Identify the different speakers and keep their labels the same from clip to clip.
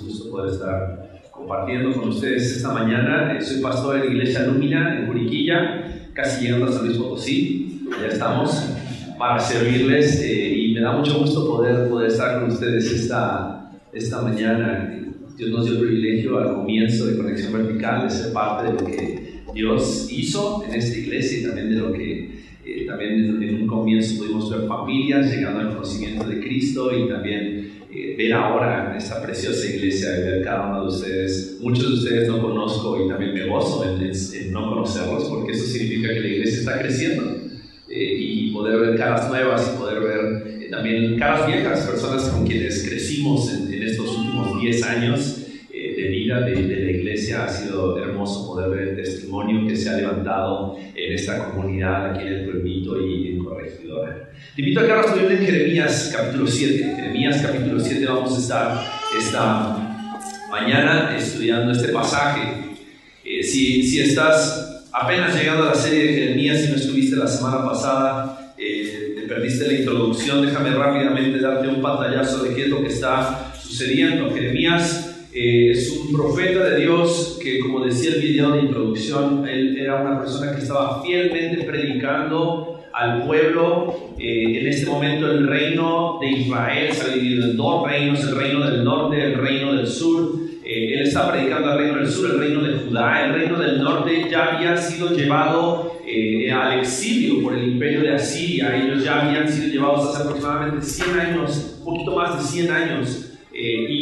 Speaker 1: un gusto poder estar compartiendo con ustedes esta mañana. Eh, soy pastor en la iglesia Lúmina en Juriquilla, casi llegando a San Luis Potosí. Ya estamos para servirles eh, y me da mucho gusto poder, poder estar con ustedes esta, esta mañana. Dios nos dio el privilegio al comienzo de Conexión Vertical de ser parte de lo que Dios hizo en esta iglesia y también de lo que eh, también en un comienzo pudimos ver familias llegando al conocimiento de Cristo y también ver ahora en esta preciosa iglesia y ver cada uno de ustedes. Muchos de ustedes no conozco y también me gozo en, no conocerlos porque eso significa que la iglesia está creciendo eh, y poder ver caras nuevas y poder ver eh, también caras viejas, personas con quienes crecimos en, estos últimos 10 años de vida de, de, la iglesia. Ha sido hermoso poder ver el testimonio que se ha levantado en esta comunidad aquí en el pueblito y en Corregidora. Te invito a que Biblia en Jeremías capítulo 7. Jeremías capítulo 7 vamos a estar esta mañana estudiando este pasaje. Eh, si, si, estás apenas llegando a la serie de Jeremías y no estuviste la semana pasada, eh, te perdiste la introducción, déjame rápidamente darte un pantallazo de qué es lo que está sucediendo. Jeremías eh, es un profeta de Dios que, como decía el video de introducción, él era una persona que estaba fielmente predicando al pueblo. Eh, en este momento el reino de Israel se ha dividido en dos reinos, el reino del norte, el reino del sur. Eh, él está predicando al reino del sur, el reino de Judá. El reino del norte ya había sido llevado eh, al exilio por el imperio de Asiria. Ellos ya habían sido llevados hace aproximadamente 100 años, un poquito más de 100 años.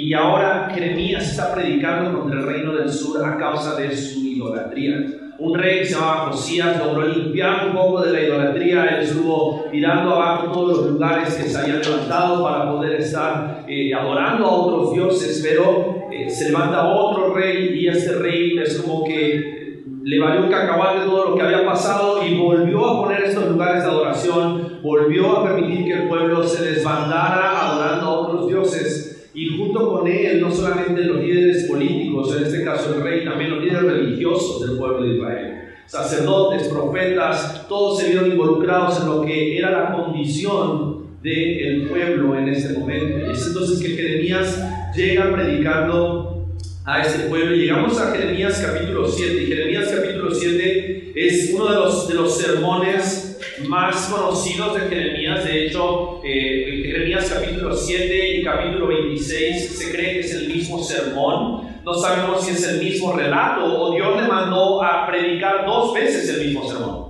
Speaker 1: Y ahora Jeremías está predicando contra el reino del sur a causa de su idolatría. Un rey que se llamaba Josías logró limpiar un poco de la idolatría, él estuvo mirando abajo todos los lugares que se habían levantado para poder estar eh, adorando a otros dioses, pero eh, se levanta otro rey y este rey es como que le valió un cacahuate todo lo que había pasado y volvió a poner estos lugares de adoración, volvió a permitir que el pueblo se desbandara adorando a otros dioses y junto con él no solamente los líderes políticos, en este caso el rey, también los líderes religiosos del pueblo de Israel. Sacerdotes, profetas, todos se vieron involucrados en lo que era la condición del pueblo en este momento. Y es entonces que Jeremías llega predicando a este pueblo. Llegamos a Jeremías capítulo 7. Y Jeremías capítulo 7 es uno de los, de los sermones más conocidos de Jeremías. De hecho, eh, Jeremías capítulo 7 y capítulo 26 se cree que es el mismo sermón. No sabemos si es el mismo relato o Dios le mandó a predicar dos veces el mismo sermón.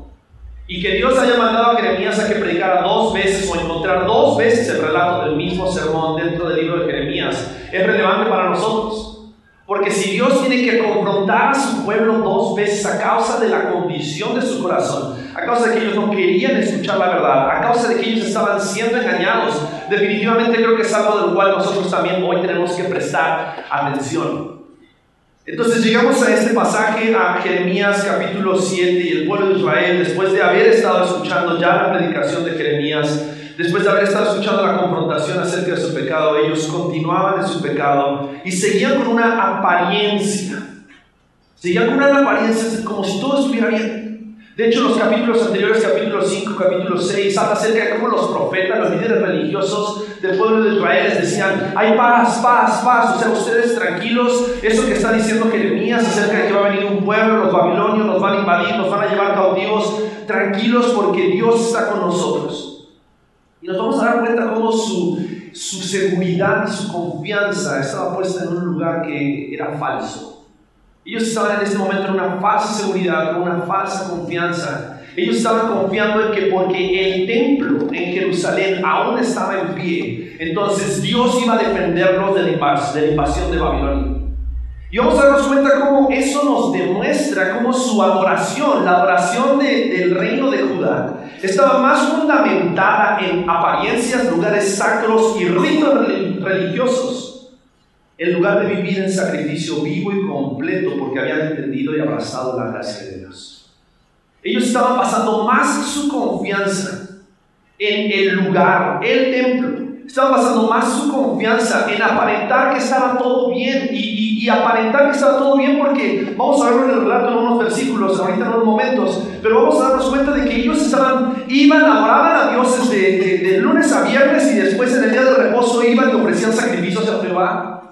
Speaker 1: Y que Dios haya mandado a Jeremías a que predicara dos veces o encontrar dos veces el relato del mismo sermón dentro del libro de Jeremías es relevante para nosotros. Porque si Dios tiene que confrontar a su pueblo dos veces a causa de la condición de su corazón, a causa de que ellos no querían escuchar la verdad, a causa de que ellos estaban siendo engañados, definitivamente creo que es algo del cual nosotros también hoy tenemos que prestar atención. Entonces llegamos a este pasaje, a Jeremías capítulo 7, y el pueblo de Israel, después de haber estado escuchando ya la predicación de Jeremías, Después de haber estado escuchando la confrontación acerca de su pecado, ellos continuaban en su pecado y seguían con una apariencia. Seguían con una apariencia como si todo estuviera bien. De hecho, los capítulos anteriores, capítulo 5, capítulo 6, habla acerca de cómo los profetas, los líderes religiosos del pueblo de Israel les decían, hay paz, paz, paz, o sea, ustedes tranquilos, eso que está diciendo Jeremías acerca de que va a venir un pueblo, los babilonios nos van a invadir, nos van a llevar cautivos, tranquilos porque Dios está con nosotros. Nos vamos a dar cuenta cómo su, su seguridad y su confianza estaba puesta en un lugar que era falso. Ellos estaban en este momento en una falsa seguridad, con una falsa confianza. Ellos estaban confiando en que porque el templo en Jerusalén aún estaba en pie, entonces Dios iba a defenderlos de la invasión de Babilonia. Y vamos a darnos cuenta cómo eso nos demuestra cómo su adoración, la adoración del reino de Judá, estaba más fundamentada en apariencias, lugares sacros y ritos religiosos, en lugar de vivir en sacrificio vivo y completo porque habían entendido y abrazado la gracia de Dios. Ellos estaban pasando más su confianza en el lugar, el templo, estaban basando más su confianza en aparentar que estaba todo bien y, y, aparentar que estaba todo bien porque vamos a verlo en el relato en unos versículos, ahorita en unos momentos, pero vamos a darnos cuenta de que ellos estaban, iban, adoraban a dioses de, de, lunes a viernes y después en el día de reposo iban y ofrecían sacrificios a Jehová.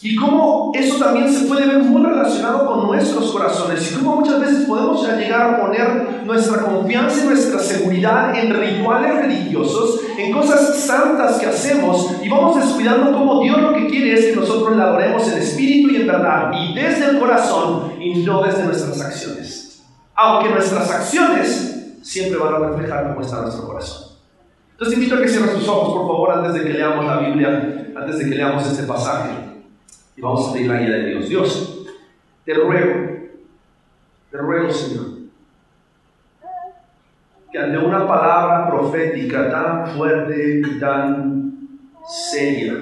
Speaker 1: Y cómo eso también se puede ver muy relacionado con nuestros corazones y cómo muchas veces podemos llegar a poner nuestra confianza y nuestra seguridad en rituales religiosos, en cosas santas que hacemos y vamos descuidando cómo Dios lo que quiere es que nosotros le adoremos en espíritu y en verdad y desde el corazón y no desde nuestras acciones. Aunque nuestras acciones siempre van a reflejar cómo está nuestro corazón. Entonces te invito a que cierres tus ojos, por favor, antes de que leamos la Biblia, antes de que leamos este pasaje. Y vamos a pedir la guía de Dios. Dios, te ruego, te ruego, Señor, que ante una palabra profética tan fuerte y tan seria,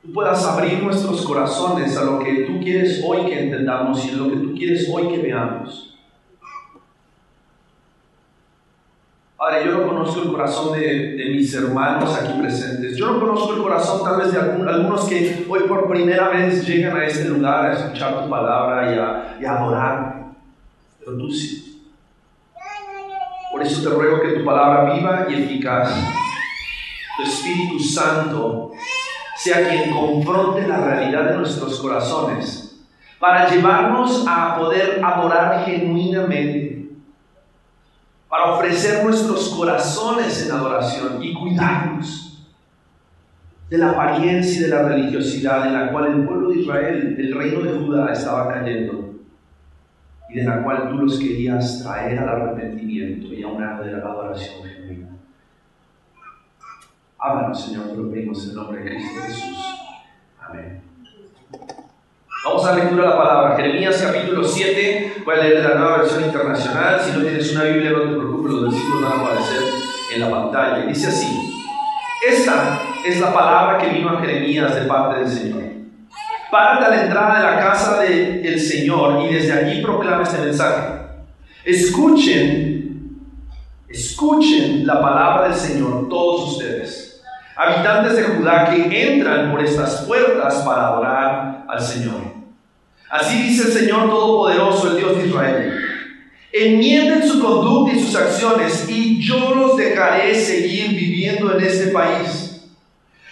Speaker 1: tú puedas abrir nuestros corazones a lo que tú quieres hoy que entendamos y a lo que tú quieres hoy que veamos. Padre, yo no conozco el corazón de, mis hermanos aquí presentes. Yo no conozco el corazón tal vez de algunos que hoy por primera vez llegan a este lugar a escuchar tu palabra y a, y adorar. Pero tú sí. Por eso te ruego que tu palabra viva y eficaz, tu Espíritu Santo, sea quien confronte la realidad de nuestros corazones para llevarnos a poder adorar genuinamente para ofrecer nuestros corazones en adoración y cuidarnos de la apariencia y de la religiosidad en la cual el pueblo de Israel, el reino de Judá, estaba cayendo y de la cual tú los querías traer al arrepentimiento y a una adoración genuina. Háblanos, Señor, te lo pedimos en el nombre de Cristo Jesús. Amén. Vamos a lectura la palabra. Jeremías capítulo 7. Voy a leer de la nueva versión internacional. Si no tienes una Biblia, no te preocupes, los versículos van a aparecer en la pantalla. Dice así: Esta es la palabra que vino a Jeremías de parte del Señor. Párate a la entrada de la casa del Señor y desde allí proclama este mensaje. Escuchen, escuchen la palabra del Señor, todos ustedes, habitantes de Judá que entran por estas puertas para adorar al Señor. Así dice el Señor Todopoderoso, el Dios de Israel. Enmienden su conducta y sus acciones y yo los dejaré seguir viviendo en este país.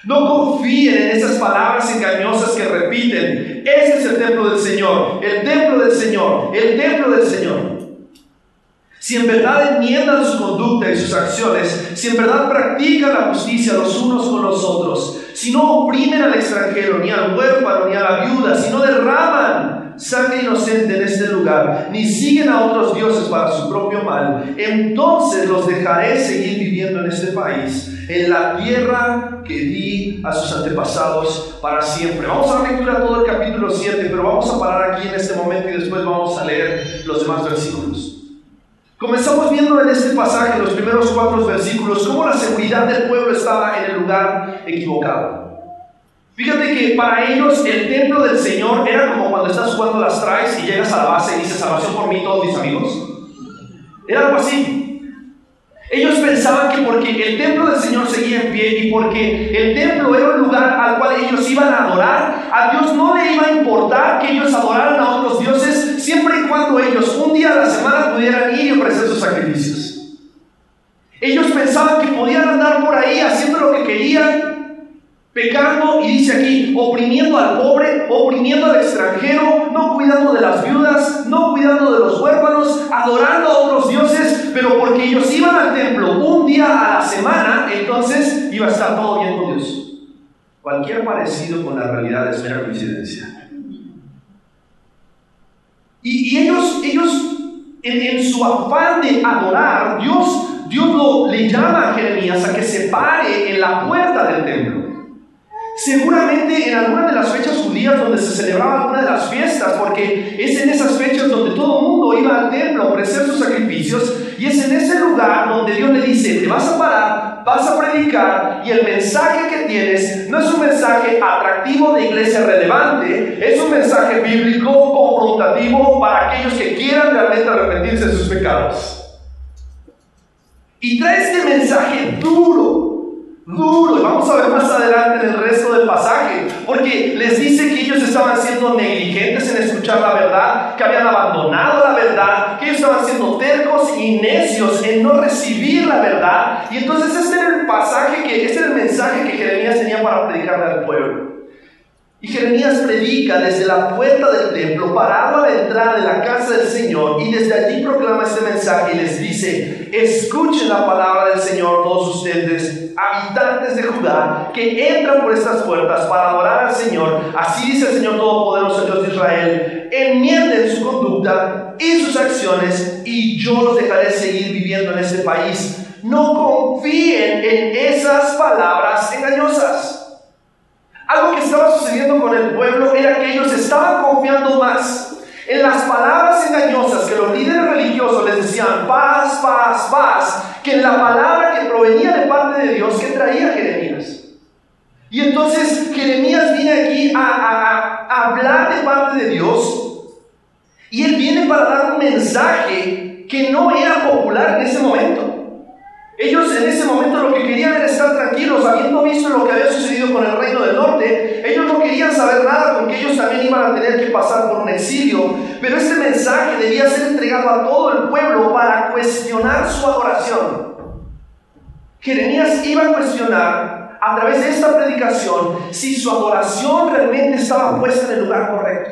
Speaker 1: No confíen en esas palabras engañosas que repiten. Este es el templo del Señor, el templo del Señor, el templo del Señor. Si en verdad enmiendan su conducta y sus acciones, si en verdad practican la justicia los unos con los otros, si no oprimen al extranjero, ni al huérfano, ni a la viuda, si no derraman sangre inocente en este lugar, ni siguen a otros dioses para su propio mal, entonces los dejaré seguir viviendo en este país, en la tierra que di a sus antepasados para siempre. Vamos a lectura todo el capítulo 7, pero vamos a parar aquí en este momento y después vamos a leer los demás versículos. Comenzamos viendo en este pasaje, los primeros cuatro versículos, cómo la seguridad del pueblo estaba en el lugar equivocado. Fíjate que para ellos el templo del Señor era como cuando estás jugando las traes y llegas a la base y dices salvación por mí todos mis amigos. Era algo así. Ellos pensaban que porque el templo del Señor seguía en pie y porque el templo era un lugar al cual ellos iban a adorar, a Dios no le iba a importar que ellos adoraran a otros dioses siempre y cuando ellos un día a la semana pudieran ir y ofrecer sus sacrificios. Ellos pensaban que podían andar por ahí haciendo lo que querían, Pecando, y dice aquí, oprimiendo al pobre, oprimiendo al extranjero, no cuidando de las viudas, no cuidando de los huérfanos, adorando a otros pero porque ellos iban al templo un día a la semana, entonces iba a estar todo bien con Dios. Cualquier parecido con la realidad es mera coincidencia. Y, ellos, ellos en, su afán de adorar, Dios, Dios lo, le llama a Jeremías a que se pare en la puerta del templo. Seguramente en alguna de las fechas judías donde se celebraba alguna de las fiestas, porque es en esas fechas donde todo el mundo iba al templo a ofrecer sus sacrificios, y es en ese lugar donde Dios le dice, te vas a parar, vas a predicar, y el mensaje que tienes no es un mensaje atractivo de iglesia relevante, es un mensaje bíblico confrontativo para aquellos que quieran realmente arrepentirse de sus pecados. Y trae este mensaje duro, duro. Y vamos a ver más adelante en el resto del pasaje, porque les dice que ellos estaban siendo negligentes en escuchar la verdad, que habían abandonado la verdad, que ellos estaban siendo tercos y necios en no recibir la verdad. Y entonces este era
Speaker 2: el pasaje que, este es el mensaje que Jeremías tenía para predicarle al pueblo. Y Jeremías predica desde la puerta del templo, parado a la entrada de la casa del Señor, y desde allí proclama este mensaje y les dice, escuchen la palabra del Señor todos ustedes, habitantes de Judá, que entran por estas puertas para adorar al Señor. Así dice el Señor Todopoderoso, Dios de Israel, enmienden su conducta y sus acciones, y yo los dejaré seguir viviendo en este país. No confíen en esas palabras engañosas. Algo que estaba sucediendo con el pueblo era que ellos estaban confiando más en las palabras engañosas que los líderes religiosos les decían, paz, paz, paz, que en la palabra que provenía de parte de Dios que traía Jeremías. Y entonces Jeremías viene aquí a, a hablar de parte de Dios y él viene para dar un mensaje que no era popular en ese momento. Ellos en ese momento lo que querían era estar tranquilos, habiendo visto lo que había sucedido con el reino del norte. Ellos no querían saber nada porque ellos también iban a tener que pasar por un exilio. Pero este mensaje debía ser entregado a todo el pueblo para cuestionar su adoración. Jeremías iba a cuestionar a través de esta predicación si su adoración realmente estaba puesta en el lugar correcto.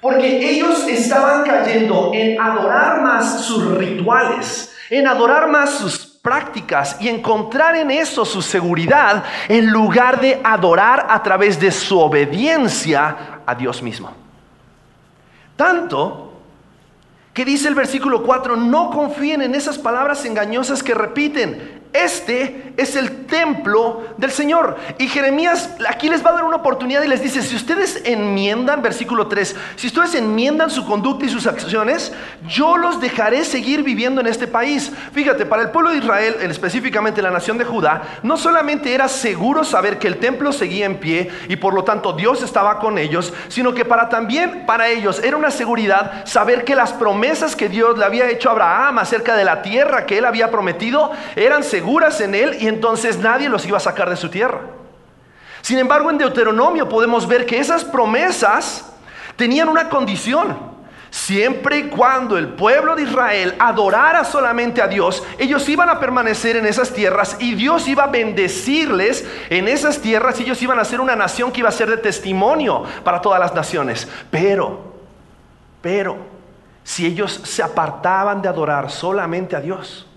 Speaker 2: Porque ellos estaban cayendo en adorar más sus rituales, en adorar más sus prácticas y encontrar en eso su seguridad en lugar de adorar a través de su obediencia a Dios mismo. Tanto que dice el versículo 4, no confíen en esas palabras engañosas que repiten, este es el templo del Señor. Y Jeremías aquí les va a dar una oportunidad y les dice, si ustedes enmiendan, versículo 3, si ustedes enmiendan su conducta y sus acciones, yo los dejaré seguir viviendo en este país. Fíjate, para el pueblo de Israel, específicamente la nación de Judá, no solamente era seguro saber que el templo seguía en pie y por lo tanto Dios estaba con ellos, sino que para también para ellos era una seguridad saber que las promesas que Dios le había hecho a Abraham acerca de la tierra que él había prometido eran seguras seguras en Él y entonces nadie los iba a sacar de su tierra. Sin embargo, en Deuteronomio podemos ver que esas promesas tenían una condición. Siempre y cuando el pueblo de Israel adorara solamente a Dios, ellos iban a permanecer en esas tierras y Dios iba a bendecirles en esas tierras y ellos iban a ser una nación que iba a ser de testimonio para todas las naciones. Pero, pero, si ellos se apartaban de adorar solamente a Dios,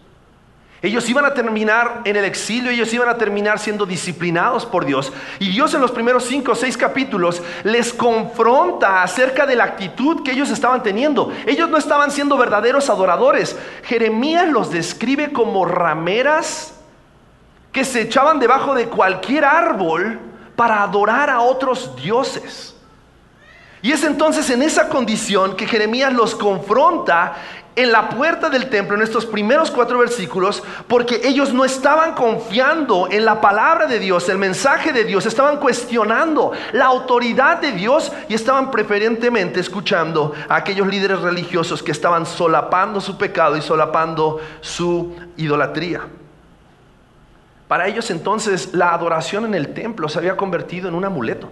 Speaker 2: ellos iban a terminar en el exilio, ellos iban a terminar siendo disciplinados por Dios. Y Dios en los primeros cinco o seis capítulos les confronta acerca de la actitud que ellos estaban teniendo. Ellos no estaban siendo verdaderos adoradores. Jeremías los describe como rameras que se echaban debajo de cualquier árbol para adorar a otros dioses. Y es entonces en esa condición que Jeremías los confronta en la puerta del templo en estos primeros cuatro versículos porque ellos no estaban confiando en la palabra de Dios, el mensaje de Dios, estaban cuestionando la autoridad de Dios y estaban preferentemente escuchando a aquellos líderes religiosos que estaban solapando su pecado y solapando su idolatría. Para ellos entonces la adoración en el templo se había convertido en un amuleto.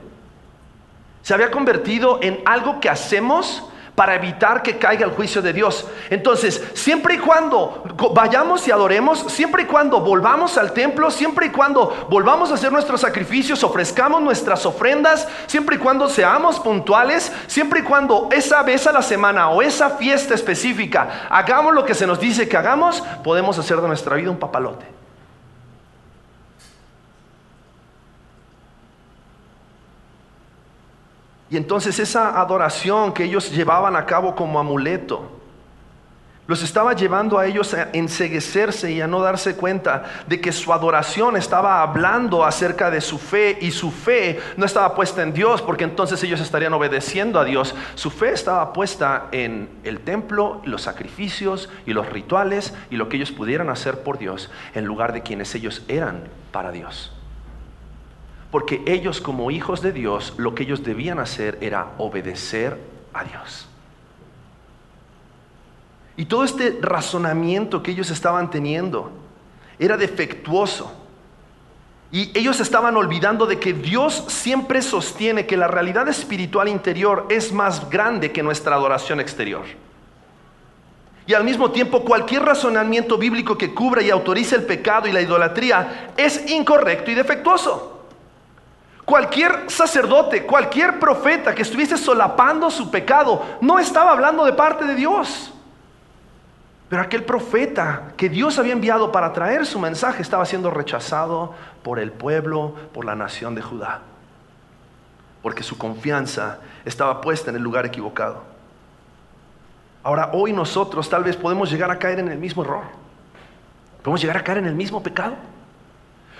Speaker 2: Se había convertido en algo que hacemos para evitar que caiga el juicio de Dios. Entonces, siempre y cuando vayamos y adoremos, siempre y cuando volvamos al templo, siempre y cuando volvamos a hacer nuestros sacrificios, ofrezcamos nuestras ofrendas, siempre y cuando seamos puntuales, siempre y cuando esa vez a la semana o esa fiesta específica hagamos lo que se nos dice que hagamos, podemos hacer de nuestra vida un papalote. Y entonces esa adoración que ellos llevaban a cabo como amuleto, los estaba llevando a ellos a enseguecerse y a no darse cuenta de que su adoración estaba hablando acerca de su fe y su fe no estaba puesta en Dios porque entonces ellos estarían obedeciendo a Dios. Su fe estaba puesta en el templo, los sacrificios y los rituales y lo que ellos pudieran hacer por Dios en lugar de quienes ellos eran para Dios. Porque ellos como hijos de Dios, lo que ellos debían hacer era obedecer a Dios. Y todo este razonamiento que ellos estaban teniendo era defectuoso. Y ellos estaban olvidando de que Dios siempre sostiene que la realidad espiritual interior es más grande que nuestra adoración exterior. Y al mismo tiempo, cualquier razonamiento bíblico que cubra y autorice el pecado y la idolatría es incorrecto y defectuoso. Cualquier sacerdote, cualquier profeta que estuviese solapando su pecado, no estaba hablando de parte de Dios. Pero aquel profeta que Dios había enviado para traer su mensaje estaba siendo rechazado por el pueblo, por la nación de Judá. Porque su confianza estaba puesta en el lugar equivocado. Ahora, hoy nosotros tal vez podemos llegar a caer en el mismo error. Podemos llegar a caer en el mismo pecado.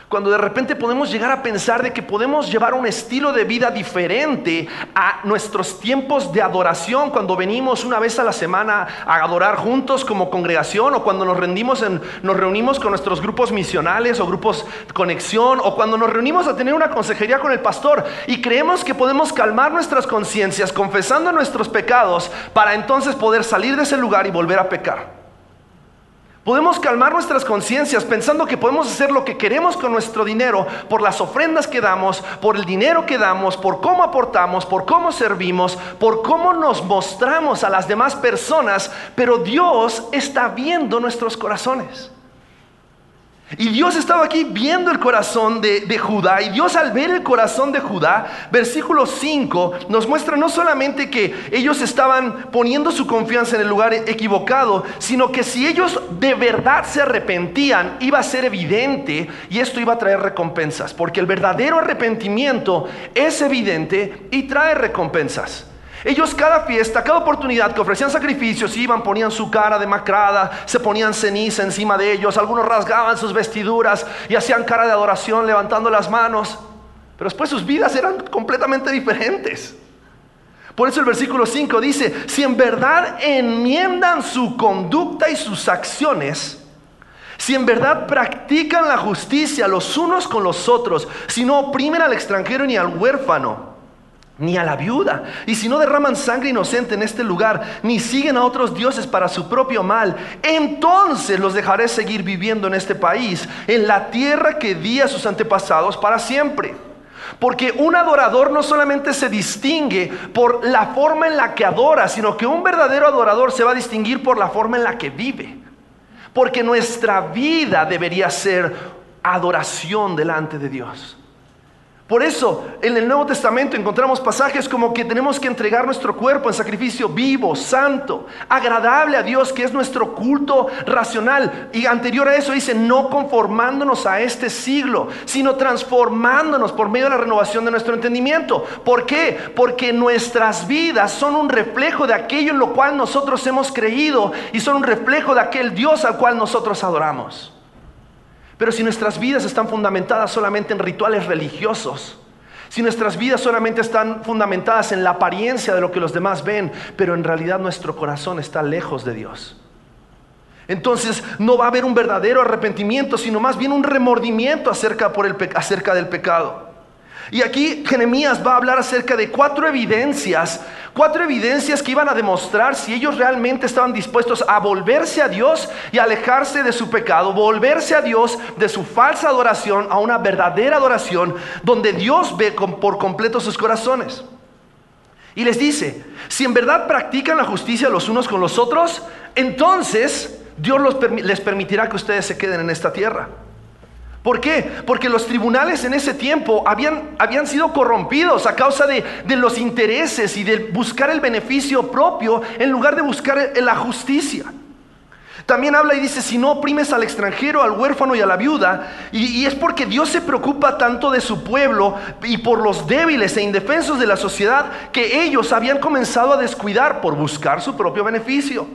Speaker 2: Cuando de repente podemos llegar a pensar de que podemos llevar un estilo de vida diferente a nuestros tiempos de adoración, cuando venimos una vez a la semana a adorar juntos como congregación, o cuando nos rendimos en, nos reunimos con nuestros grupos misionales o grupos de conexión, o cuando nos reunimos a tener una consejería con el pastor y creemos que podemos calmar nuestras conciencias confesando nuestros pecados para entonces poder salir de ese lugar y volver a pecar. Podemos calmar nuestras conciencias pensando que podemos hacer lo que queremos con nuestro dinero por las ofrendas que damos, por el dinero que damos, por cómo aportamos, por cómo servimos, por cómo nos mostramos a las demás personas, pero Dios está viendo nuestros corazones. Y Dios estaba aquí viendo el corazón de, Judá. Y Dios al ver el corazón de Judá, versículo 5, nos muestra no solamente que ellos estaban poniendo su confianza en el lugar equivocado, sino que si ellos de verdad se arrepentían, iba a ser evidente y esto iba a traer recompensas. Porque el verdadero arrepentimiento es evidente y trae recompensas. Ellos cada fiesta, cada oportunidad que ofrecían sacrificios, iban, ponían su cara demacrada, se ponían ceniza encima de ellos, algunos rasgaban sus vestiduras y hacían cara de adoración levantando las manos. Pero después sus vidas eran completamente diferentes. Por eso el versículo 5 dice, si en verdad enmiendan su conducta y sus acciones, si en verdad practican la justicia los unos con los otros, si no oprimen al extranjero ni al huérfano, ni a la viuda. Y si no derraman sangre inocente en este lugar, ni siguen a otros dioses para su propio mal, entonces los dejaré seguir viviendo en este país, en la tierra que di a sus antepasados para siempre. Porque un adorador no solamente se distingue por la forma en la que adora, sino que un verdadero adorador se va a distinguir por la forma en la que vive. Porque nuestra vida debería ser adoración delante de Dios. Por eso en el Nuevo Testamento encontramos pasajes como que tenemos que entregar nuestro cuerpo en sacrificio vivo, santo, agradable a Dios, que es nuestro culto racional. Y anterior a eso dice, no conformándonos a este siglo, sino transformándonos por medio de la renovación de nuestro entendimiento. ¿Por qué? Porque nuestras vidas son un reflejo de aquello en lo cual nosotros hemos creído y son un reflejo de aquel Dios al cual nosotros adoramos. Pero si nuestras vidas están fundamentadas solamente en rituales religiosos, si nuestras vidas solamente están fundamentadas en la apariencia de lo que los demás ven, pero en realidad nuestro corazón está lejos de Dios, entonces no va a haber un verdadero arrepentimiento, sino más bien un remordimiento acerca, acerca del pecado. Y aquí Jeremías va a hablar acerca de cuatro evidencias, cuatro evidencias que iban a demostrar si ellos realmente estaban dispuestos a volverse a Dios y alejarse de su pecado, volverse a Dios de su falsa adoración a una verdadera adoración donde Dios ve por completo sus corazones. Y les dice, si en verdad practican la justicia los unos con los otros, entonces Dios les permitirá que ustedes se queden en esta tierra. ¿Por qué? Porque los tribunales en ese tiempo habían, habían sido corrompidos a causa de, de, los intereses y de buscar el beneficio propio en lugar de buscar la justicia. También habla y dice, si no oprimes al extranjero, al huérfano y a la viuda, y, y es porque Dios se preocupa tanto de su pueblo y por los débiles e indefensos de la sociedad que ellos habían comenzado a descuidar por buscar su propio beneficio.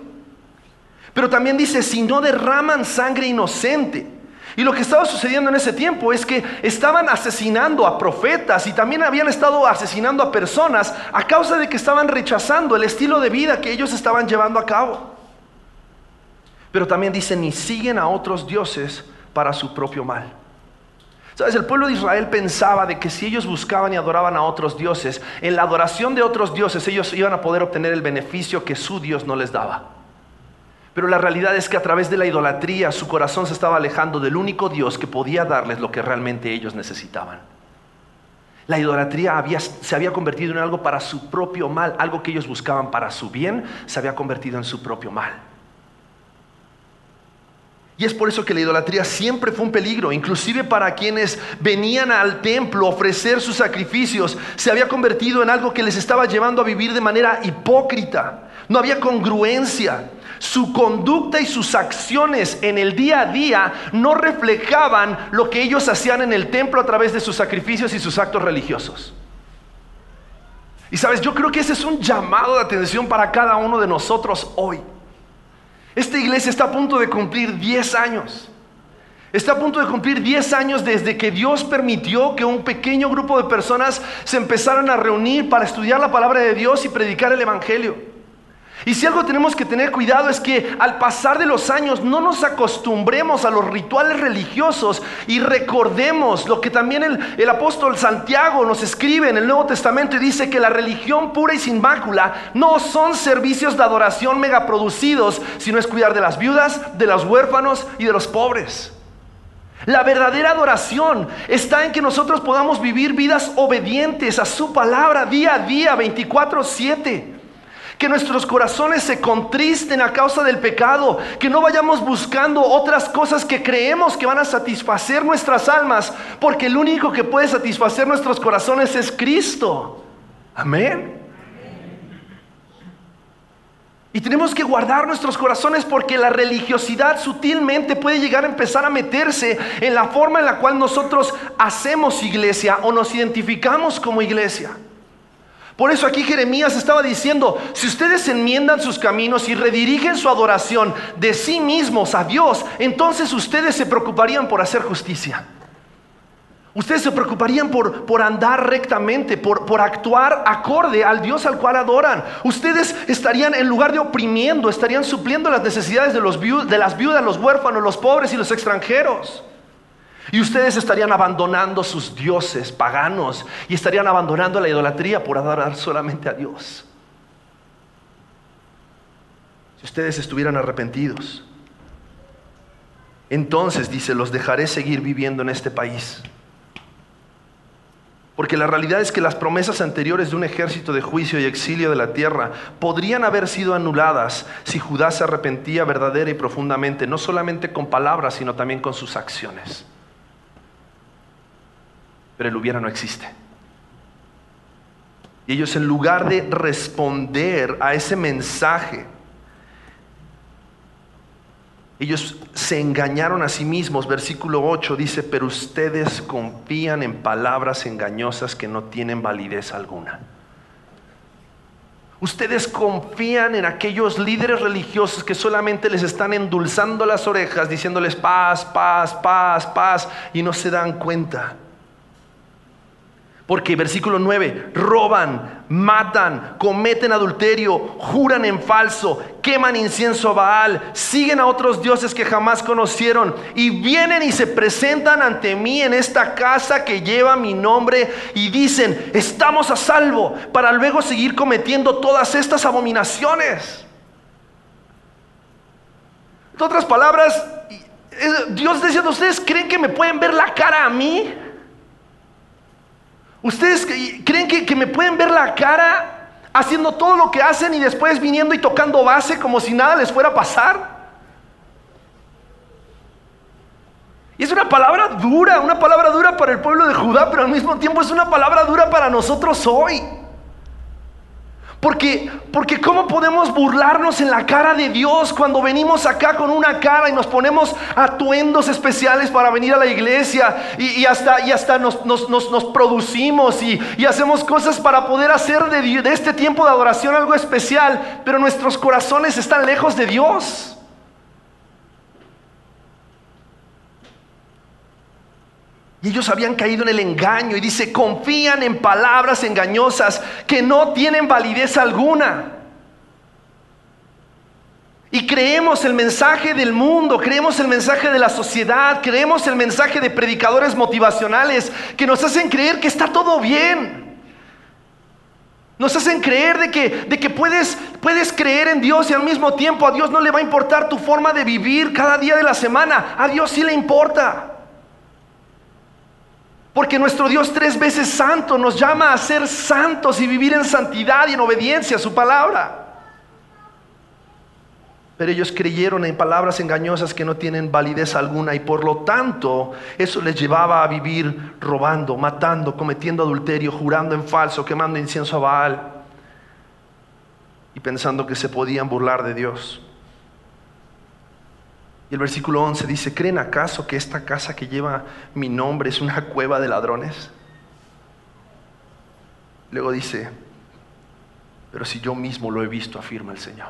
Speaker 2: Pero también dice, si no derraman sangre inocente, y lo que estaba sucediendo en ese tiempo es que estaban asesinando a profetas y también habían estado asesinando a personas a causa de que estaban rechazando el estilo de vida que ellos estaban llevando a cabo. Pero también dicen, ni siguen a otros dioses para su propio mal. Sabes, el pueblo de Israel pensaba de que si ellos buscaban y adoraban a otros dioses, en la adoración de otros dioses ellos iban a poder obtener el beneficio que su Dios no les daba. Pero la realidad es que a través de la idolatría su corazón se estaba alejando del único Dios que podía darles lo que realmente ellos necesitaban. La idolatría se había convertido en algo para su propio mal, algo que ellos buscaban para su bien, se había convertido en su propio mal. Y es por eso que la idolatría siempre fue un peligro, inclusive para quienes venían al templo a ofrecer sus sacrificios, se había convertido en algo que les estaba llevando a vivir de manera hipócrita. No había congruencia. Su conducta y sus acciones en el día a día no reflejaban lo que ellos hacían en el templo a través de sus sacrificios y sus actos religiosos. Y sabes, yo creo que ese es un llamado de atención para cada uno de nosotros hoy. Esta iglesia está a punto de cumplir 10 años. Está a punto de cumplir 10 años desde que Dios permitió que un pequeño grupo de personas se empezaran a reunir para estudiar la palabra de Dios y predicar el Evangelio. Y si algo tenemos que tener cuidado es que al pasar de los años no nos acostumbremos a los rituales religiosos y recordemos lo que también el, apóstol Santiago nos escribe en el Nuevo Testamento y dice que la religión pura y sin mácula no son servicios de adoración megaproducidos, sino es cuidar de las viudas, de los huérfanos y de los pobres. La verdadera adoración está en que nosotros podamos vivir vidas obedientes a su palabra día a día, 24/7 que nuestros corazones se contristen a causa del pecado, que no vayamos buscando otras cosas que creemos que van a satisfacer nuestras almas, porque el único que puede satisfacer nuestros corazones es Cristo. Amén. Y tenemos que guardar nuestros corazones porque la religiosidad sutilmente puede llegar a empezar a meterse en la forma en la cual nosotros hacemos iglesia o nos identificamos como iglesia. Por eso aquí Jeremías estaba diciendo, si ustedes enmiendan sus caminos y redirigen su adoración de sí mismos a Dios, entonces ustedes se preocuparían por hacer justicia. Ustedes se preocuparían por, por andar rectamente, por, por, actuar acorde al Dios al cual adoran. Ustedes estarían, en lugar de oprimiendo, estarían supliendo las necesidades de, los de las viudas, los huérfanos, los pobres y los extranjeros. Y ustedes estarían abandonando sus dioses paganos y estarían abandonando la idolatría por adorar solamente a Dios. Si ustedes estuvieran arrepentidos, entonces dice, los dejaré seguir viviendo en este país. Porque la realidad es que las promesas anteriores de un ejército de juicio y exilio de la tierra podrían haber sido anuladas si Judá se arrepentía verdadera y profundamente, no solamente con palabras, sino también con sus acciones pero el hubiera no existe. Y ellos en lugar de responder a ese mensaje, ellos se engañaron a sí mismos. Versículo 8 dice, pero ustedes confían en palabras engañosas que no tienen validez alguna. Ustedes confían en aquellos líderes religiosos que solamente les están endulzando las orejas, diciéndoles paz, paz, paz, paz, y no se dan cuenta porque versículo 9, roban, matan, cometen adulterio, juran en falso, queman incienso a Baal, siguen a otros dioses que jamás conocieron y vienen y se presentan ante mí en esta casa que lleva mi nombre y dicen, estamos a salvo, para luego seguir cometiendo todas estas abominaciones. En otras palabras, eh, Dios diciendo, ¿ustedes creen que me pueden ver la cara a mí? ¿Ustedes creen que, me pueden ver la cara haciendo todo lo que hacen y después viniendo y tocando base como si nada les fuera a pasar? Y es una palabra dura, una palabra dura para el pueblo de Judá, pero al mismo tiempo es una palabra dura para nosotros hoy. Porque, porque ¿cómo podemos burlarnos en la cara de Dios cuando venimos acá con una cara y nos ponemos atuendos especiales para venir a la iglesia y, hasta, y hasta nos, producimos y, hacemos cosas para poder hacer de, de este tiempo de adoración algo especial, pero nuestros corazones están lejos de Dios? Y ellos habían caído en el engaño y dice, confían en palabras engañosas que no tienen validez alguna. Y creemos el mensaje del mundo, creemos el mensaje de la sociedad, creemos el mensaje de predicadores motivacionales que nos hacen creer que está todo bien. Nos hacen creer de que, de que puedes, puedes creer en Dios y al mismo tiempo a Dios no le va a importar tu forma de vivir cada día de la semana. A Dios sí le importa. Porque nuestro Dios tres veces santo nos llama a ser santos y vivir en santidad y en obediencia a su palabra. Pero ellos creyeron en palabras engañosas que no tienen validez alguna y por lo tanto eso les llevaba a vivir robando, matando, cometiendo adulterio, jurando en falso, quemando incienso a Baal y pensando que se podían burlar de Dios. Y el versículo 11 dice, ¿creen acaso que esta casa que lleva mi nombre es una cueva de ladrones? Luego dice, pero si yo mismo lo he visto, afirma el Señor.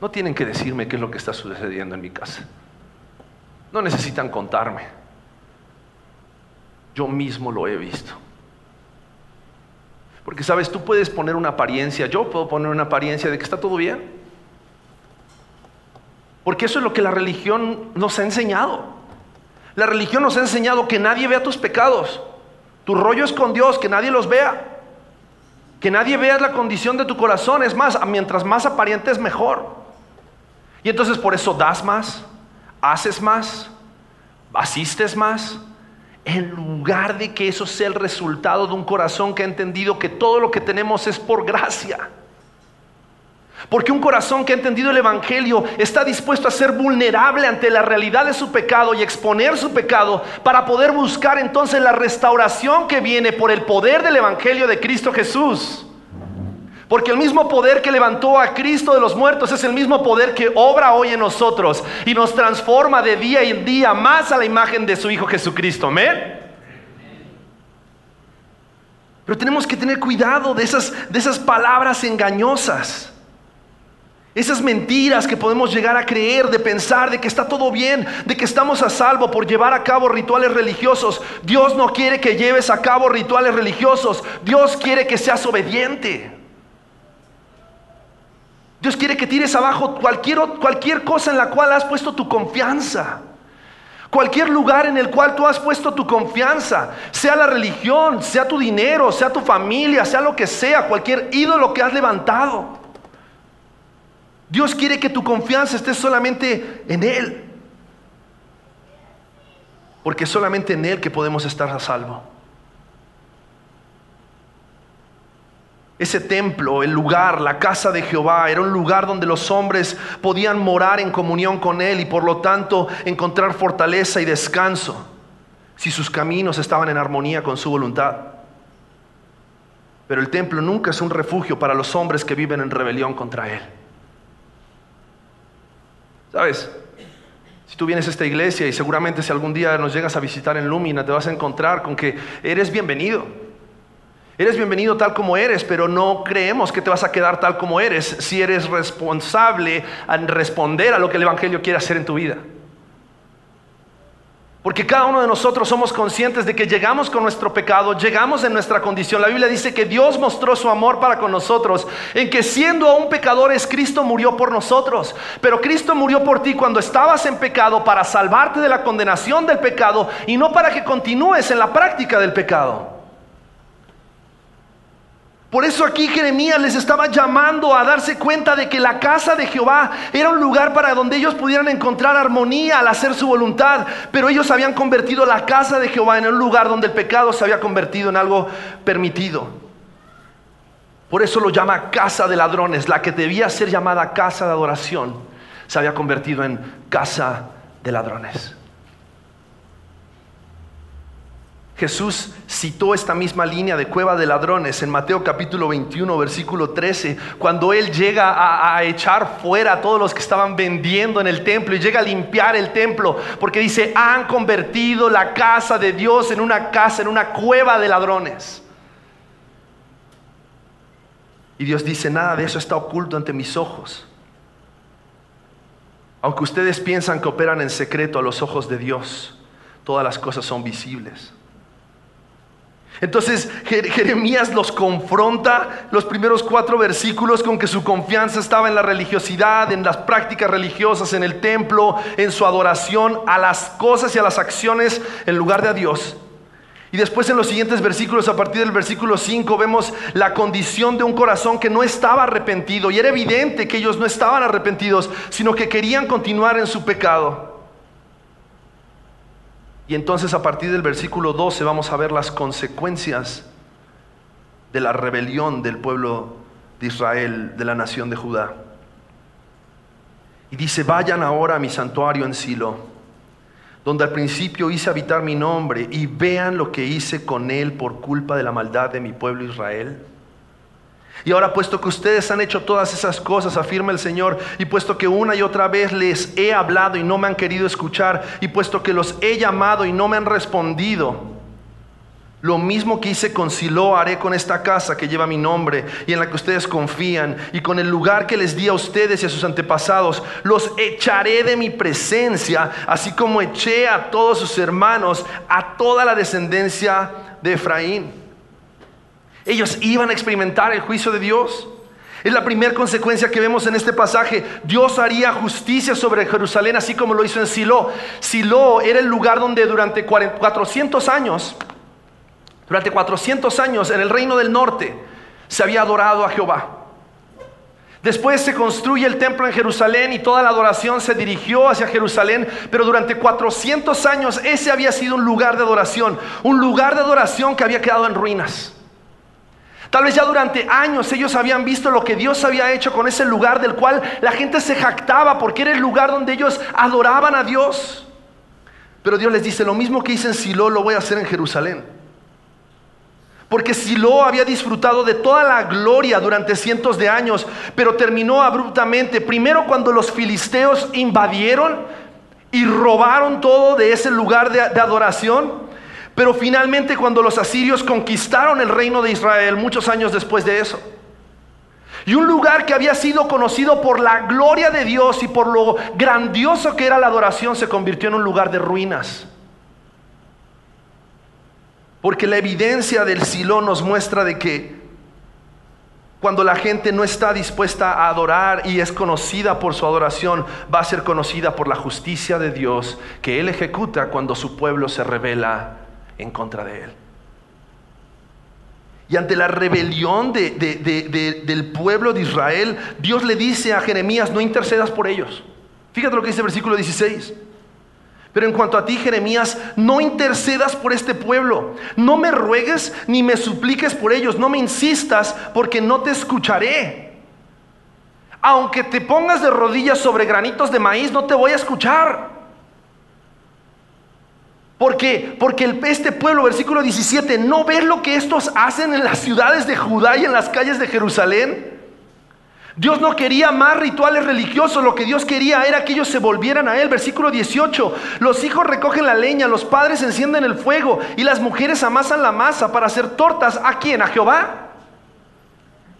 Speaker 2: No tienen que decirme qué es lo que está sucediendo en mi casa. No necesitan contarme. Yo mismo lo he visto. Porque sabes, tú puedes poner una apariencia, yo puedo poner una apariencia de que está todo bien. Porque eso es lo que la religión nos ha enseñado. La religión nos ha enseñado que nadie vea tus pecados. Tu rollo es con Dios, que nadie los vea. Que nadie vea la condición de tu corazón. Es más, mientras más aparente es mejor. Y entonces por eso das más, haces más, asistes más, en lugar de que eso sea el resultado de un corazón que ha entendido que todo lo que tenemos es por gracia. Porque un corazón que ha entendido el Evangelio está dispuesto a ser vulnerable ante la realidad de su pecado y exponer su pecado para poder buscar entonces la restauración que viene por el poder del Evangelio de Cristo Jesús. Porque el mismo poder que levantó a Cristo de los muertos es el mismo poder que obra hoy en nosotros y nos transforma de día en día más a la imagen de su Hijo Jesucristo. Amén. Pero tenemos que tener cuidado de esas, de esas palabras engañosas. Esas mentiras que podemos llegar a creer, de pensar de que está todo bien, de que estamos a salvo por llevar a cabo rituales religiosos. Dios no quiere que lleves a cabo rituales religiosos. Dios quiere que seas obediente. Dios quiere que tires abajo cualquier, cualquier cosa en la cual has puesto tu confianza. Cualquier lugar en el cual tú has puesto tu confianza, sea la religión, sea tu dinero, sea tu familia, sea lo que sea, cualquier ídolo que has levantado. Dios quiere que tu confianza esté solamente en Él. Porque solamente en Él que podemos estar a salvo. Ese templo, el lugar, la casa de Jehová, era un lugar donde los hombres podían morar en comunión con Él y por lo tanto encontrar fortaleza y descanso si sus caminos estaban en armonía con su voluntad. Pero el templo nunca es un refugio para los hombres que viven en rebelión contra Él. ¿Sabes? Si tú vienes a esta iglesia y seguramente si algún día nos llegas a visitar en Lumina, te vas a encontrar con que eres bienvenido. Eres bienvenido tal como eres, pero no creemos que te vas a quedar tal como eres si eres responsable en responder a lo que el Evangelio quiere hacer en tu vida. Porque cada uno de nosotros somos conscientes de que llegamos con nuestro pecado, llegamos en nuestra condición. La Biblia dice que Dios mostró su amor para con nosotros, en que siendo aún pecadores, Cristo murió por nosotros. Pero Cristo murió por ti cuando estabas en pecado para salvarte de la condenación del pecado y no para que continúes en la práctica del pecado. Por eso aquí Jeremías les estaba llamando a darse cuenta de que la casa de Jehová era un lugar para donde ellos pudieran encontrar armonía al hacer su voluntad. Pero ellos habían convertido la casa de Jehová en un lugar donde el pecado se había convertido en algo permitido. Por eso lo llama casa de ladrones. La que debía ser llamada casa de adoración se había convertido en casa de ladrones. Jesús citó esta misma línea de cueva de ladrones en Mateo capítulo 21, versículo 13, cuando Él llega a, echar fuera a todos los que estaban vendiendo en el templo y llega a limpiar el templo, porque dice, han convertido la casa de Dios en una casa, en una cueva de ladrones. Y Dios dice, nada de eso está oculto ante mis ojos. Aunque ustedes piensan que operan en secreto a los ojos de Dios, todas las cosas son visibles. Entonces Jeremías los confronta los primeros cuatro versículos con que su confianza estaba en la religiosidad, en las prácticas religiosas, en el templo, en su adoración a las cosas y a las acciones en lugar de a Dios. Y después en los siguientes versículos, a partir del versículo 5, vemos la condición de un corazón que no estaba arrepentido. Y era evidente que ellos no estaban arrepentidos, sino que querían continuar en su pecado. Y entonces a partir del versículo 12 vamos a ver las consecuencias de la rebelión del pueblo de Israel, de la nación de Judá. Y dice, vayan ahora a mi santuario en Silo, donde al principio hice habitar mi nombre, y vean lo que hice con él por culpa de la maldad de mi pueblo Israel. Y ahora, puesto que ustedes han hecho todas esas cosas, afirma el Señor, y puesto que una y otra vez les he hablado y no me han querido escuchar, y puesto que los he llamado y no me han respondido, lo mismo que hice con Silo haré con esta casa que lleva mi nombre y en la que ustedes confían, y con el lugar que les di a ustedes y a sus antepasados, los echaré de mi presencia, así como eché a todos sus hermanos, a toda la descendencia de Efraín. Ellos iban a experimentar el juicio de Dios. Es la primera consecuencia que vemos en este pasaje. Dios haría justicia sobre Jerusalén así como lo hizo en Silo. Silo era el lugar donde durante 400 años, durante 400 años en el reino del norte se había adorado a Jehová. Después se construye el templo en Jerusalén y toda la adoración se dirigió hacia Jerusalén, pero durante 400 años ese había sido un lugar de adoración, un lugar de adoración que había quedado en ruinas. Tal vez ya durante años ellos habían visto lo que Dios había hecho con ese lugar del cual la gente se jactaba porque era el lugar donde ellos adoraban a Dios. Pero Dios les dice, lo mismo que hice en Silo lo voy a hacer en Jerusalén. Porque Silo había disfrutado de toda la gloria durante cientos de años, pero terminó abruptamente. Primero cuando los filisteos invadieron y robaron todo de ese lugar de, de adoración. Pero finalmente cuando los asirios conquistaron el reino de Israel, muchos años después de eso, y un lugar que había sido conocido por la gloria de Dios y por lo grandioso que era la adoración, se convirtió en un lugar de ruinas. Porque la evidencia del Silo nos muestra de que cuando la gente no está dispuesta a adorar y es conocida por su adoración, va a ser conocida por la justicia de Dios que Él ejecuta cuando su pueblo se revela en contra de él. Y ante la rebelión del pueblo de Israel, Dios le dice a Jeremías, no intercedas por ellos. Fíjate lo que dice el versículo 16. Pero en cuanto a ti, Jeremías, no intercedas por este pueblo. No me ruegues ni me supliques por ellos. No me insistas porque no te escucharé. Aunque te pongas de rodillas sobre granitos de maíz, no te voy a escuchar. Porque, porque este pueblo, versículo 17, ¿no ves lo que estos hacen en las ciudades de Judá y en las calles de Jerusalén? Dios no quería más rituales religiosos, lo que Dios quería era que ellos se volvieran a Él. Versículo 18, los hijos recogen la leña, los padres encienden el fuego y las mujeres amasan la masa para hacer tortas. ¿A quién? ¿A Jehová?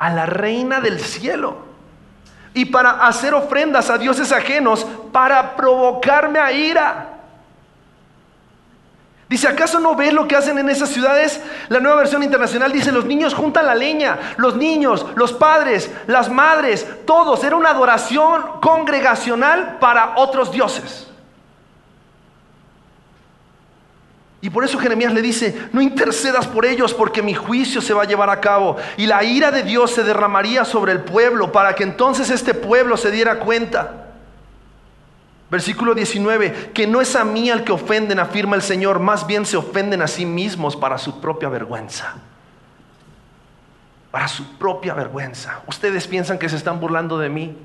Speaker 2: A la reina del cielo. Y para hacer ofrendas a dioses ajenos, para provocarme a ira. Dice, ¿acaso no ves lo que hacen en esas ciudades? La nueva versión internacional dice, los niños juntan la leña, los niños, los padres, las madres, todos. Era una adoración congregacional para otros dioses. Y por eso Jeremías le dice, no intercedas por ellos porque mi juicio se va a llevar a cabo y la ira de Dios se derramaría sobre el pueblo para que entonces este pueblo se diera cuenta Versículo 19, que no es a mí al que ofenden, afirma el Señor, más bien se ofenden a sí mismos para su propia vergüenza. Para su propia vergüenza. Ustedes piensan que se están burlando de mí.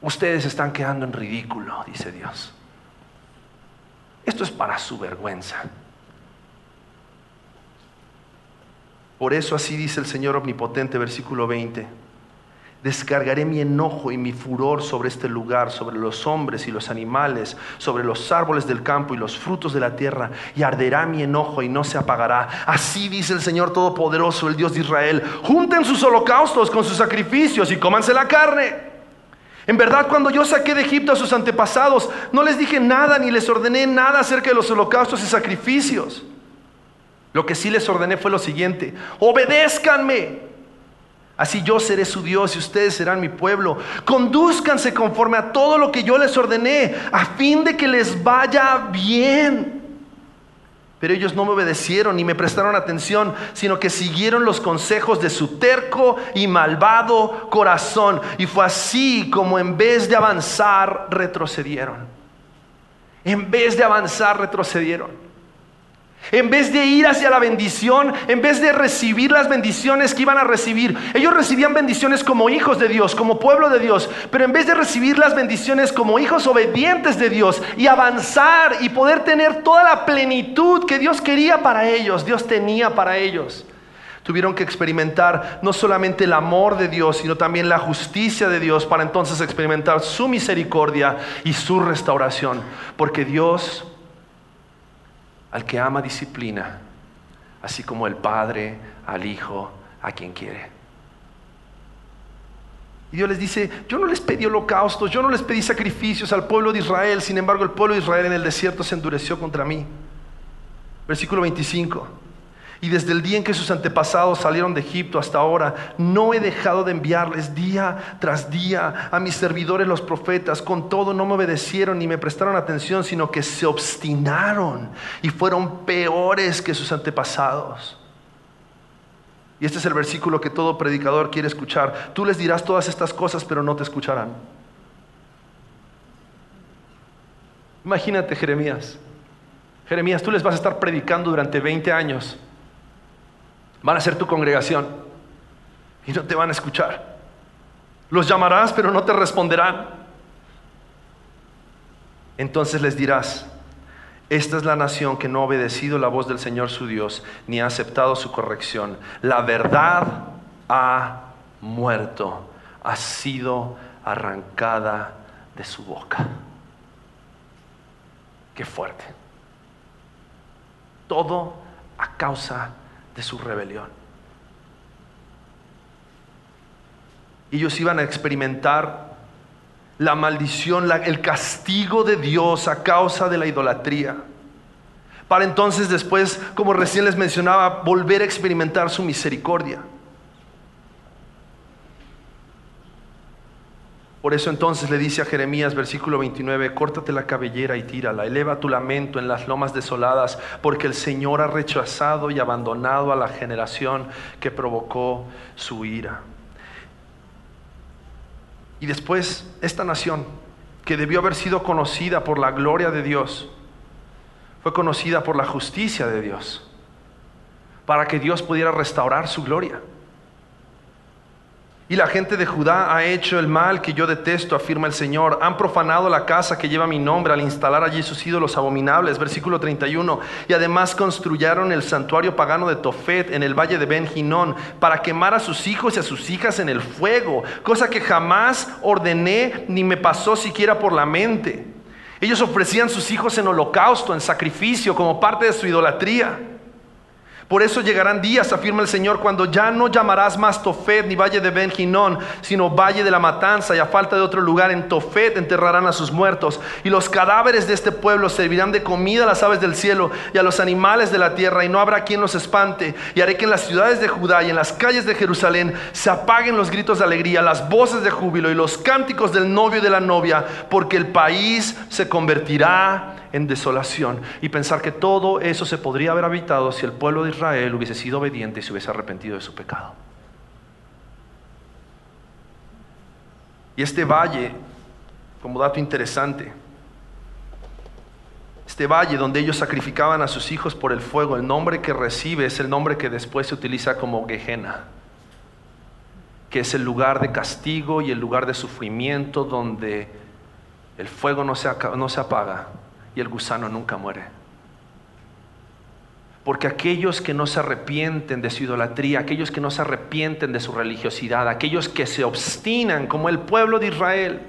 Speaker 2: Ustedes están quedando en ridículo, dice Dios. Esto es para su vergüenza. Por eso así dice el Señor Omnipotente, versículo 20 Descargaré mi enojo y mi furor sobre este lugar, sobre los hombres y los animales, sobre los árboles del campo y los frutos de la tierra, y arderá mi enojo y no se apagará. Así dice el Señor Todopoderoso, el Dios de Israel. Junten sus holocaustos con sus sacrificios y cómanse la carne. En verdad, cuando yo saqué de Egipto a sus antepasados, no les dije nada ni les ordené nada acerca de los holocaustos y sacrificios. Lo que sí les ordené fue lo siguiente, obedézcanme Así yo seré su Dios y ustedes serán mi pueblo. Conduzcanse conforme a todo lo que yo les ordené, a fin de que les vaya bien. Pero ellos no me obedecieron ni me prestaron atención, sino que siguieron los consejos de su terco y malvado corazón. Y fue así como en vez de avanzar, retrocedieron. En vez de avanzar, retrocedieron. En vez de ir hacia la bendición, en vez de recibir las bendiciones que iban a recibir, ellos recibían bendiciones como hijos de Dios, como pueblo de Dios, pero en vez de recibir las bendiciones como hijos obedientes de Dios y avanzar y poder tener toda la plenitud que Dios quería para ellos, Dios tenía para ellos, tuvieron que experimentar no solamente el amor de Dios, sino también la justicia de Dios para entonces experimentar su misericordia y su restauración, porque Dios al que ama disciplina, así como el Padre al Hijo a quien quiere. Y Dios les dice, yo no les pedí holocaustos, yo no les pedí sacrificios al pueblo de Israel, sin embargo el pueblo de Israel en el desierto se endureció contra mí. Versículo 25. Y desde el día en que sus antepasados salieron de Egipto hasta ahora, no he dejado de enviarles día tras día a mis servidores los profetas. Con todo no me obedecieron ni me prestaron atención, sino que se obstinaron y fueron peores que sus antepasados. Y este es el versículo que todo predicador quiere escuchar. Tú les dirás todas estas cosas, pero no te escucharán. Imagínate, Jeremías. Jeremías, tú les vas a estar predicando durante 20 años Van a ser tu congregación y no te van a escuchar. Los llamarás, pero no te responderán. Entonces les dirás, esta es la nación que no ha obedecido la voz del Señor su Dios, ni ha aceptado su corrección. La verdad ha muerto, ha sido arrancada de su boca. Qué fuerte. Todo a causa su rebelión. Ellos iban a experimentar la maldición, el castigo de Dios a causa de la idolatría. Para entonces después, como recién les mencionaba, volver a experimentar su misericordia. Por eso entonces le dice a Jeremías, versículo 29, córtate la cabellera y tírala, eleva tu lamento en las lomas desoladas, porque el Señor ha rechazado y abandonado a la generación que provocó su ira. Y después, esta nación, que debió haber sido conocida por la gloria de Dios, fue conocida por la justicia de Dios, para que Dios pudiera restaurar su gloria. Y la gente de Judá ha hecho el mal que yo detesto, afirma el Señor. Han profanado la casa que lleva mi nombre al instalar allí sus ídolos abominables. Versículo 31. Y además construyeron el santuario pagano de Tofet en el valle de Ben Hinón para quemar a sus hijos y a sus hijas en el fuego, cosa que jamás ordené ni me pasó siquiera por la mente. Ellos ofrecían sus hijos en holocausto, en sacrificio, como parte de su idolatría. Por eso llegarán días, afirma el Señor, cuando ya no llamarás más Tofet ni valle de Ben sino valle de la matanza, y a falta de otro lugar en Tofet enterrarán a sus muertos. Y los cadáveres de este pueblo servirán de comida a las aves del cielo y a los animales de la tierra, y no habrá quien los espante. Y haré que en las ciudades de Judá y en las calles de Jerusalén se apaguen los gritos de alegría, las voces de júbilo y los cánticos del novio y de la novia, porque el país se convertirá en desolación y pensar que todo eso se podría haber habitado si el pueblo de Israel hubiese sido obediente y se hubiese arrepentido de su pecado. Y este valle, como dato interesante, este valle donde ellos sacrificaban a sus hijos por el fuego, el nombre que recibe es el nombre que después se utiliza como Gehenna, que es el lugar de castigo y el lugar de sufrimiento donde el fuego no se, no se apaga, y el gusano nunca muere. Porque aquellos que no se arrepienten de su idolatría, aquellos que no se arrepienten de su religiosidad, aquellos que se obstinan como el pueblo de Israel,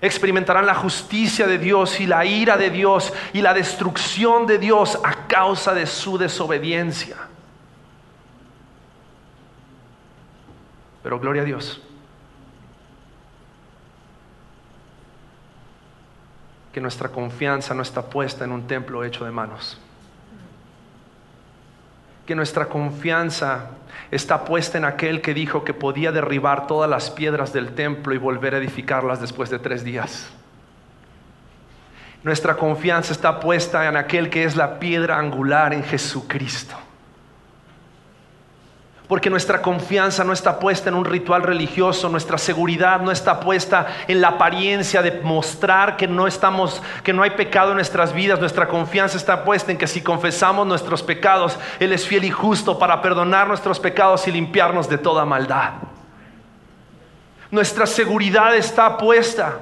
Speaker 2: experimentarán la justicia de Dios y la ira de Dios y la destrucción de Dios a causa de su desobediencia. Pero gloria a Dios. Que nuestra confianza no está puesta en un templo hecho de manos. Que nuestra confianza está puesta en aquel que dijo que podía derribar todas las piedras del templo y volver a edificarlas después de tres días. Nuestra confianza está puesta en aquel que es la piedra angular en Jesucristo Porque nuestra confianza no está puesta en un ritual religioso, nuestra seguridad no está puesta en la apariencia de mostrar que no estamos que no hay pecado en nuestras vidas, nuestra confianza está puesta en que si confesamos nuestros pecados, él es fiel y justo para perdonar nuestros pecados y limpiarnos de toda maldad. Nuestra seguridad está puesta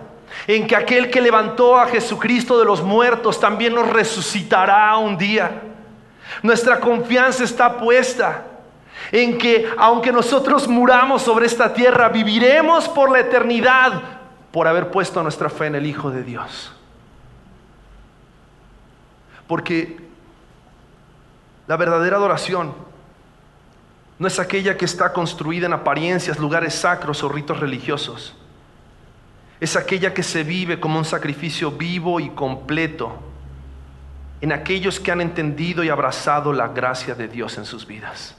Speaker 2: en que aquel que levantó a Jesucristo de los muertos también nos resucitará un día. Nuestra confianza está puesta en que aunque nosotros muramos sobre esta tierra, viviremos por la eternidad por haber puesto nuestra fe en el Hijo de Dios. Porque la verdadera adoración no es aquella que está construida en apariencias, lugares sacros o ritos religiosos. Es aquella que se vive como un sacrificio vivo y completo en aquellos que han entendido y abrazado la gracia de Dios en sus vidas.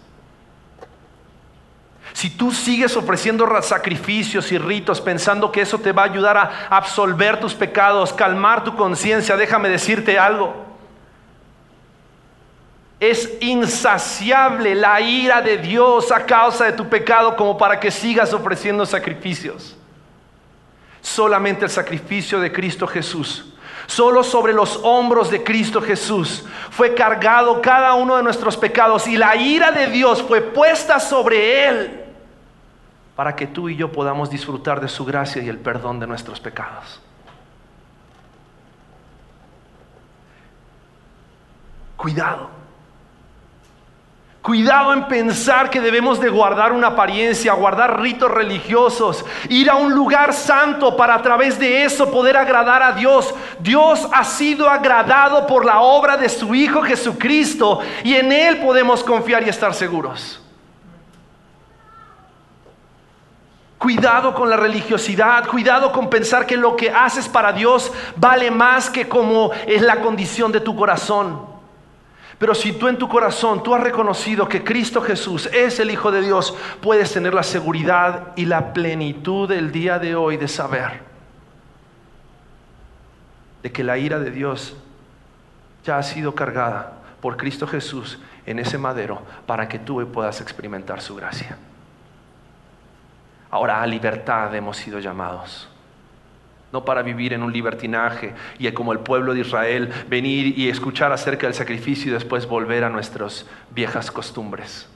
Speaker 2: Si tú sigues ofreciendo sacrificios y ritos pensando que eso te va a ayudar a absolver tus pecados, calmar tu conciencia, déjame decirte algo. Es insaciable la ira de Dios a causa de tu pecado como para que sigas ofreciendo sacrificios. Solamente el sacrificio de Cristo Jesús Solo sobre los hombros de Cristo Jesús fue cargado cada uno de nuestros pecados y la ira de Dios fue puesta sobre Él para que tú y yo podamos disfrutar de su gracia y el perdón de nuestros pecados. Cuidado. Cuidado en pensar que debemos de guardar una apariencia, guardar ritos religiosos, ir a un lugar santo para a través de eso poder agradar a Dios. Dios ha sido agradado por la obra de su Hijo Jesucristo y en Él podemos confiar y estar seguros. Cuidado con la religiosidad, cuidado con pensar que lo que haces para Dios vale más que como es la condición de tu corazón. Pero si tú en tu corazón tú has reconocido que Cristo Jesús es el Hijo de Dios, puedes tener la seguridad y la plenitud del día de hoy de saber de que la ira de Dios ya ha sido cargada por Cristo Jesús en ese madero para que tú puedas experimentar su gracia. Ahora a libertad hemos sido llamados. No para vivir en un libertinaje y como el pueblo de Israel venir y escuchar acerca del sacrificio y después volver a nuestras viejas costumbres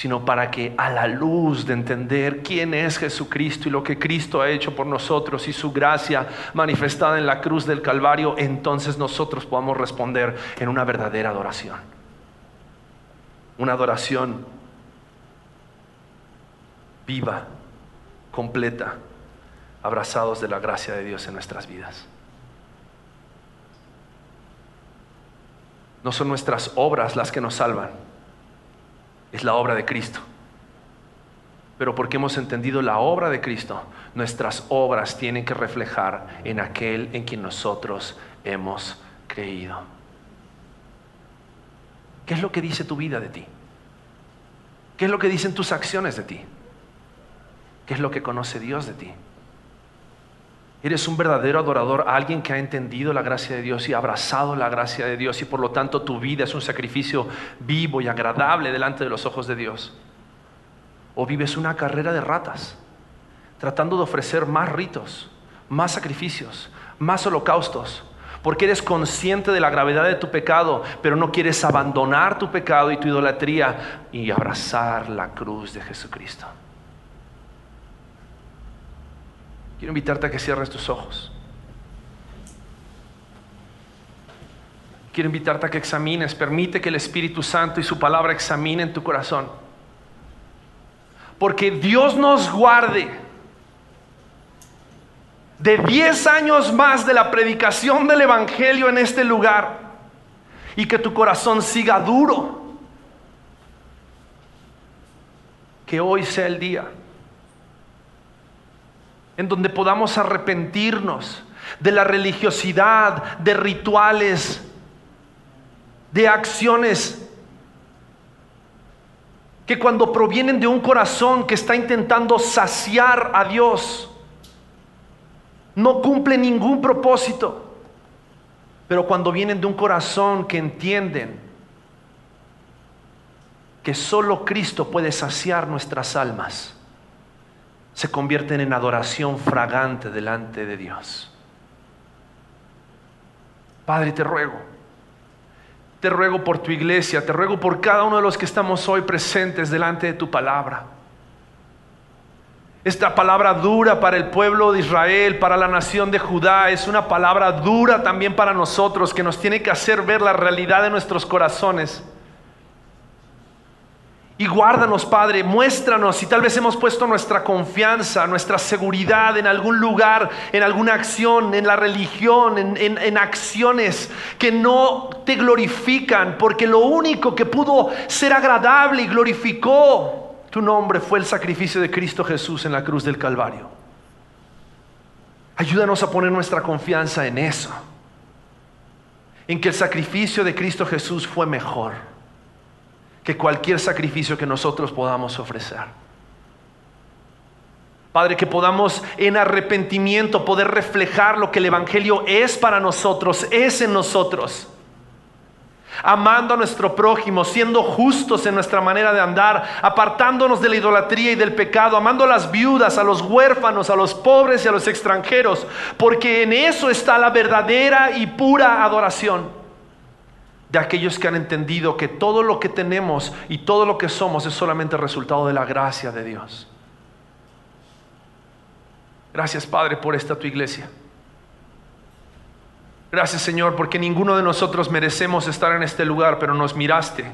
Speaker 2: sino para que a la luz de entender quién es Jesucristo y lo que Cristo ha hecho por nosotros y su gracia manifestada en la cruz del Calvario, entonces nosotros podamos responder en una verdadera adoración. Una adoración viva, completa, abrazados de la gracia de Dios en nuestras vidas. No son nuestras obras las que nos salvan, es la obra de Cristo. Pero porque hemos entendido la obra de Cristo, nuestras obras tienen que reflejar en aquel en quien nosotros hemos creído. ¿Qué es lo que dice tu vida de ti? ¿Qué es lo que dicen tus acciones de ti? ¿Qué es lo que conoce Dios de ti? Eres un verdadero adorador, alguien que ha entendido la gracia de Dios y abrazado la gracia de Dios y por lo tanto tu vida es un sacrificio vivo y agradable delante de los ojos de Dios. O vives una carrera de ratas, tratando de ofrecer más ritos, más sacrificios, más holocaustos, porque eres consciente de la gravedad de tu pecado, pero no quieres abandonar tu pecado y tu idolatría y abrazar la cruz de Jesucristo. Quiero invitarte a que cierres tus ojos. Quiero invitarte a que examines, permite que el Espíritu Santo y su palabra examinen tu corazón. Porque Dios nos guarde de 10 años más de la predicación del Evangelio en este lugar y que tu corazón siga duro. Que hoy sea el día en donde podamos arrepentirnos de la religiosidad, de rituales, de acciones que cuando provienen de un corazón que está intentando saciar a Dios, no cumple ningún propósito. Pero cuando vienen de un corazón que entienden que solo Cristo puede saciar nuestras almas, se convierten en adoración fragante delante de Dios. Padre, te ruego, te ruego por tu iglesia, te ruego por cada uno de los que estamos hoy presentes delante de tu palabra. Esta palabra dura para el pueblo de Israel, para la nación de Judá, es una palabra dura también para nosotros que nos tiene que hacer ver la realidad de nuestros corazones. Y guárdanos, Padre, muéstranos si tal vez hemos puesto nuestra confianza, nuestra seguridad en algún lugar, en alguna acción, en la religión, en, en, acciones que no te glorifican, porque lo único que pudo ser agradable y glorificó tu nombre fue el sacrificio de Cristo Jesús en la cruz del Calvario. Ayúdanos a poner nuestra confianza en eso, en que el sacrificio de Cristo Jesús fue mejor cualquier sacrificio que nosotros podamos ofrecer. Padre, que podamos en arrepentimiento poder reflejar lo que el Evangelio es para nosotros, es en nosotros. Amando a nuestro prójimo, siendo justos en nuestra manera de andar, apartándonos de la idolatría y del pecado, amando a las viudas, a los huérfanos, a los pobres y a los extranjeros, porque en eso está la verdadera y pura adoración de aquellos que han entendido que todo lo que tenemos y todo lo que somos es solamente resultado de la gracia de Dios. Gracias Padre por esta tu iglesia. Gracias Señor porque ninguno de nosotros merecemos estar en este lugar, pero nos miraste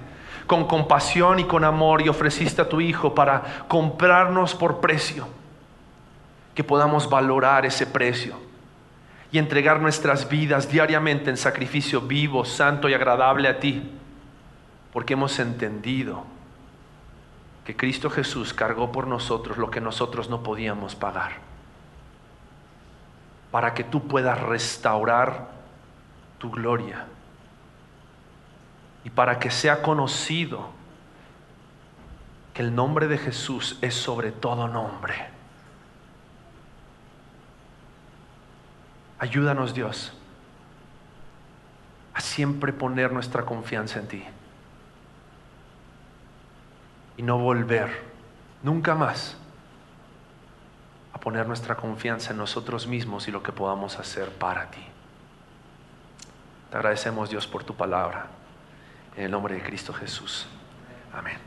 Speaker 2: con compasión y con amor y ofreciste a tu Hijo para comprarnos por precio, que podamos valorar ese precio y entregar nuestras vidas diariamente en sacrificio vivo, santo y agradable a ti, porque hemos entendido que Cristo Jesús cargó por nosotros lo que nosotros no podíamos pagar, para que tú puedas restaurar tu gloria. Y para que sea conocido que el nombre de Jesús es sobre todo nombre Ayúdanos Dios a siempre poner nuestra confianza en ti y no volver nunca más a poner nuestra confianza en nosotros mismos y lo que podamos hacer para ti. Te agradecemos Dios por tu palabra. En el nombre de Cristo Jesús. Amén.